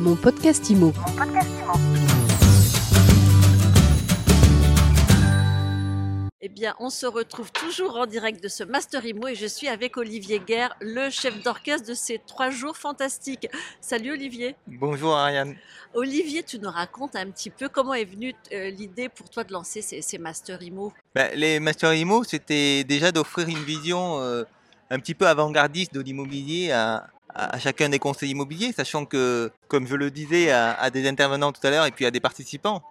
Mon podcast IMO. Eh bien, on se retrouve toujours en direct de ce Master IMO et je suis avec Olivier Guerre, le chef d'orchestre de ces trois jours fantastiques. Salut Olivier. Bonjour Ariane. Olivier, tu nous racontes un petit peu comment est venue euh, l'idée pour toi de lancer ces, ces Master IMO? Ben, les Master IMO, c'était déjà d'offrir une vision euh, un petit peu avant-gardiste de l'immobilier à, à- chacun des conseils immobiliers, sachant que, comme je le disais à, des intervenants tout à l'heure et puis à des participants,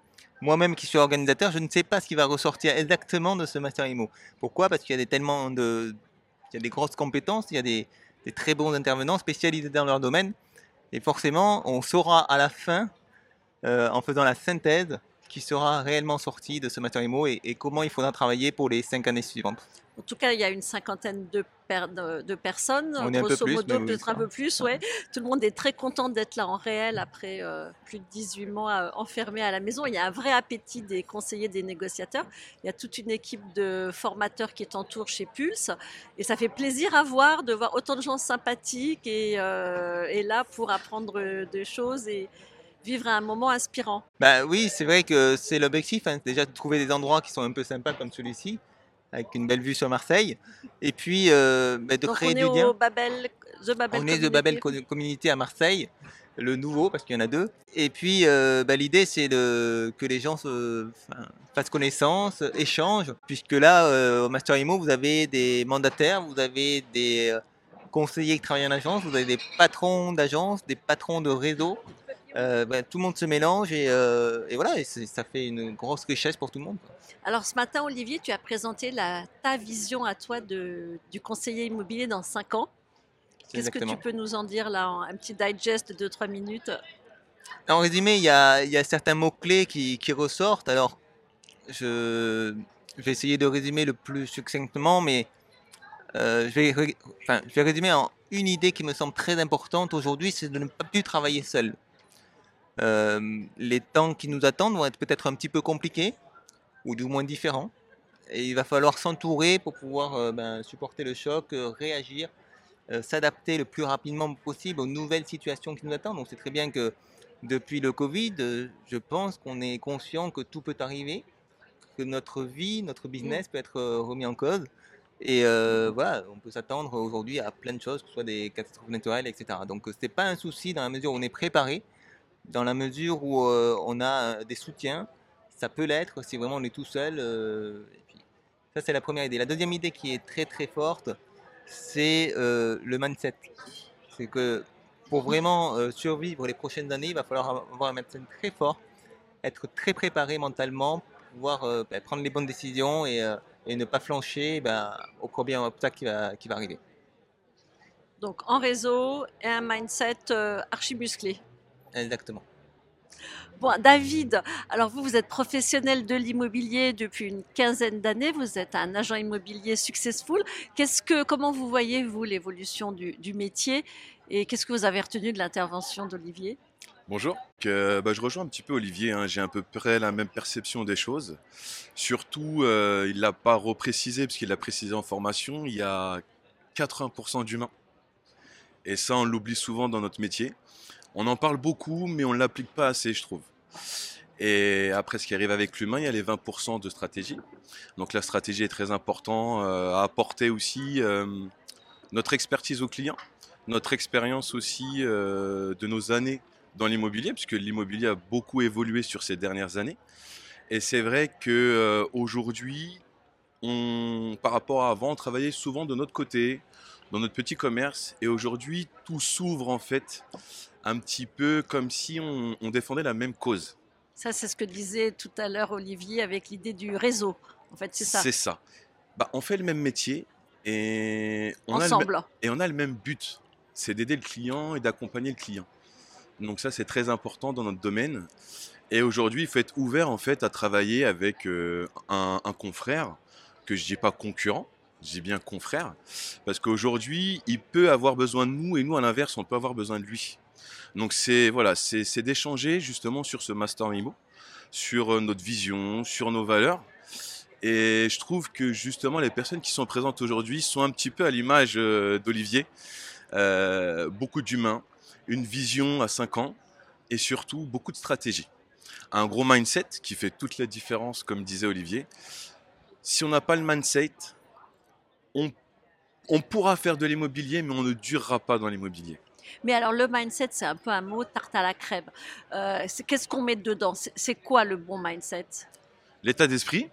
moi-même qui suis organisateur, je ne sais pas ce qui va ressortir exactement de ce Master IMO. Pourquoi? Parce qu'il y a des, tellement de, il y a des grosses compétences, il y a des, des très bons intervenants spécialisés dans leur domaine, et forcément, on saura à la fin, euh, en faisant la synthèse, qui sera réellement sorti de ce Master IMO et, et comment il faudra travailler pour les cinq années suivantes. En tout cas, il y a une cinquantaine de, per- de- de personnes, On est un peu grosso plus, modo, oui, peut-être un peu plus. Ouais. Tout le monde est très content d'être là en réel après euh, plus de 18 mois euh, enfermés à la maison. Il y a un vrai appétit des conseillers, des négociateurs. Il y a toute une équipe de formateurs qui est en tour chez Pulse. Et ça fait plaisir à voir, de voir autant de gens sympathiques et, euh, et là pour apprendre des choses et vivre un moment inspirant. Bah oui, c'est vrai que c'est l'objectif, hein, déjà de trouver des endroits qui sont un peu sympas comme celui-ci, avec une belle vue sur Marseille, et puis euh, bah, de Donc créer on est du lien. au Babel, The Babel On est de Community. Babel Co- Community à Marseille, le nouveau parce qu'il y en a deux. Et puis euh, bah, l'idée c'est de, que les gens se, fassent connaissance, échangent, puisque là euh, au Master Imo vous avez des mandataires, vous avez des conseillers qui travaillent en agence, vous avez des patrons d'agence, des patrons de réseau. Euh, bah, tout le monde se mélange et, euh, et voilà, et ça fait une grosse richesse pour tout le monde. quoi. Alors ce matin, Olivier, tu as présenté la, ta vision à toi de, du conseiller immobilier dans 5 ans. Qu'est-ce que tu peux nous en dire là, un petit digest de 2-3 minutes? En résumé, il y a, il y a certains mots-clés qui, qui ressortent. Alors, je, je vais essayer de résumer le plus succinctement, mais euh, je, vais, ré- enfin, je vais résumer en une idée qui me semble très importante aujourd'hui, c'est de ne pas plus travailler seul. Euh, les temps qui nous attendent vont être peut-être un petit peu compliqués, ou du moins différents. Et il va falloir s'entourer pour pouvoir euh, ben, supporter le choc, euh, réagir, s'adapter le plus rapidement possible aux nouvelles situations qui nous attendent. Donc c'est très bien que depuis le Covid, je pense qu'on est conscient que tout peut arriver, que notre vie, notre business peut être remis en cause. Et euh, voilà, on peut s'attendre aujourd'hui à plein de choses, que ce soit des catastrophes naturelles, etc. Donc ce n'est pas un souci dans la mesure où on est préparé, dans la mesure où euh, on a euh, des soutiens. Ça peut l'être si vraiment on est tout seul. euh, ça, c'est la première idée. La deuxième idée qui est très très forte, c'est le mindset. C'est que pour vraiment survivre les prochaines années, il va falloir avoir un mindset très fort, être très préparé mentalement, pouvoir ben, prendre les bonnes décisions et, ne pas flancher ben, au premier obstacle qui va, qui va arriver. Donc en réseau et un mindset archi musclé. Exactement. Bon, David, alors vous, vous êtes professionnel de l'immobilier depuis une quinzaine d'années, vous êtes un agent immobilier successful. Qu'est-ce que, comment vous voyez, vous, l'évolution du, du métier et qu'est-ce que vous avez retenu de l'intervention d'Olivier? Bonjour. Que, bah, je rejoins un petit peu Olivier, hein, j'ai à peu près la même perception des choses. Surtout, euh, il l'a pas reprécisé, parce qu'il l'a précisé en formation, il y a 80% d'humains. Et ça, on l'oublie souvent dans notre métier. On en parle beaucoup, mais on ne l'applique pas assez, je trouve. Et après, ce qui arrive avec l'humain, il y a les 20% de stratégie. Donc la stratégie est très importante euh, à apporter aussi euh, notre expertise aux clients, notre expérience aussi euh, de nos années dans l'immobilier, puisque l'immobilier a beaucoup évolué sur ces dernières années. Et c'est vrai que aujourd'hui, par rapport à avant, on travaillait souvent de notre côté, dans notre petit commerce, et aujourd'hui, tout s'ouvre en fait un petit peu comme si on, on défendait la même cause. Ça, c'est ce que disait tout à l'heure Olivier avec l'idée du réseau. En fait, c'est ça. C'est ça. Bah, on fait le même métier et on, a le, et on a le même but, c'est d'aider le client et d'accompagner le client. Donc ça, c'est très important dans notre domaine. Et aujourd'hui, il faut être ouvert en fait à travailler avec euh, un, un confrère, que je dis pas concurrent, je dis bien confrère, parce qu'aujourd'hui, il peut avoir besoin de nous et nous, à l'inverse, on peut avoir besoin de lui. Donc c'est voilà, c'est d'échanger justement sur ce master Mimo, sur euh, notre vision, sur nos valeurs. Et je trouve que justement les personnes qui sont présentes aujourd'hui sont un petit peu à l'image euh, d'Olivier. Euh, beaucoup d'humains, une vision à 5 ans, et surtout beaucoup de stratégie. Un gros mindset qui fait toute la différence, comme disait Olivier. Si on n'a pas le mindset, on pourra faire de l'immobilier, mais on ne durera pas dans l'immobilier. Mais alors le mindset, c'est un peu un mot tarte à la crème. Euh, Qu'est-ce qu'on met dedans? C'est quoi le bon mindset? L'état d'esprit,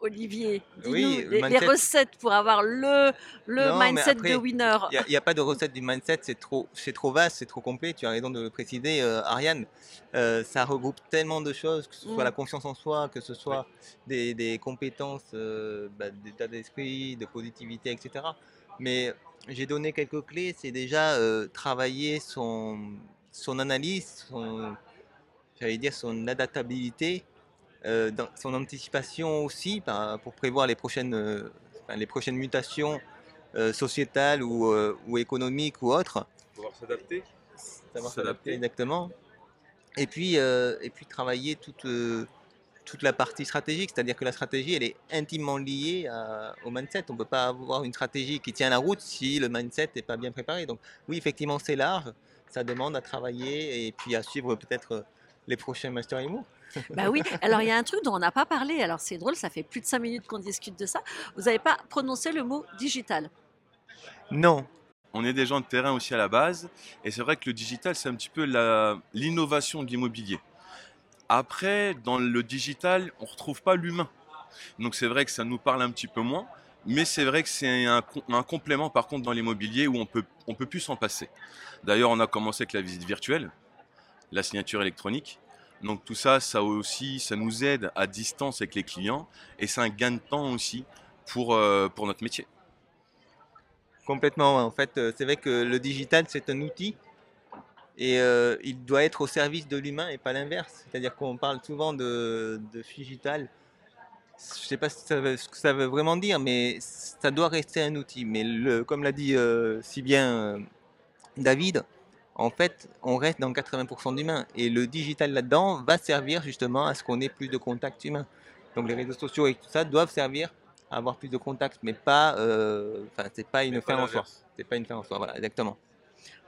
Olivier, dis-nous Oui, les, recettes pour avoir le, le Non, mindset après, de winner. Il n'y a, pas de recette du mindset, c'est trop, c'est trop vaste, c'est trop complet. Tu as raison de le préciser, euh, Ariane. Euh, ça regroupe tellement de choses, que ce soit Mm. la confiance en soi, que ce soit des, des compétences euh, bah, d'état d'esprit, de positivité, etc. Mais j'ai donné quelques clés. C'est déjà euh, travailler son, son analyse, son, j'allais dire son adaptabilité, euh, dans- son anticipation aussi par- pour prévoir les prochaines, euh, les prochaines mutations sociétales ou, ou économiques ou autres. pouvoir s'adapter. Savoir S'adapter. exactement. Et puis, et puis travailler toute, toute la partie stratégique, c'est-à-dire que la stratégie, elle est intimement liée à- au mindset. On ne peut pas avoir une stratégie qui tient la route si le mindset n'est pas bien préparé. Donc oui, effectivement, c'est large. Ça demande à travailler et puis à suivre peut-être euh, les prochains Master IMO. Bah oui, alors il y a un truc dont on n'a pas parlé, alors c'est drôle, ça fait plus de cinq minutes qu'on discute de ça. Vous n'avez pas prononcé le mot digital? Non, On est des gens de terrain aussi à la base, et c'est vrai que le digital, c'est un petit peu l'innovation de l'immobilier. Après, dans le digital, on ne retrouve pas l'humain. Donc c'est vrai que ça nous parle un petit peu moins, mais c'est vrai que c'est un, com- un complément par contre dans l'immobilier où on peut, on peut plus s'en passer. D'ailleurs, on a commencé avec la visite virtuelle, la signature électronique. Donc tout ça, ça aussi, ça nous aide à distance avec les clients, et c'est un gain de temps aussi pour, euh, pour notre métier. Complètement. En fait, euh, c'est vrai que le digital, c'est un outil et euh, il doit être au service de l'humain et pas l'inverse. C'est-à-dire qu'on parle souvent de, de digital. Je ne sais pas si ça veut- ce que ça veut vraiment dire, mais ça doit rester un outil. Mais le, comme l'a dit euh, si bien euh, David, en fait, on reste dans 80% d'humain. Et le digital là-dedans va servir justement à ce qu'on ait plus de contacts humains. Donc les réseaux sociaux et tout ça doivent servir à avoir plus de contacts, mais pas, enfin, c'est pas une fin en soi. C'est pas une fin en soi, voilà, exactement.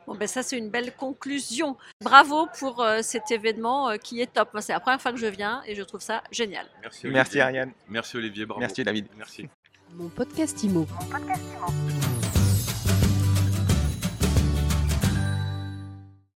Bon, ben ça, c'est une belle conclusion. Bravo pour euh, cet événement euh, qui est top. Moi, c'est la première fois que je viens et je trouve ça génial. Merci. Ariane. Merci Olivier, bravo. Merci David. Merci. Mon podcast IMO. Mon podcast Imo.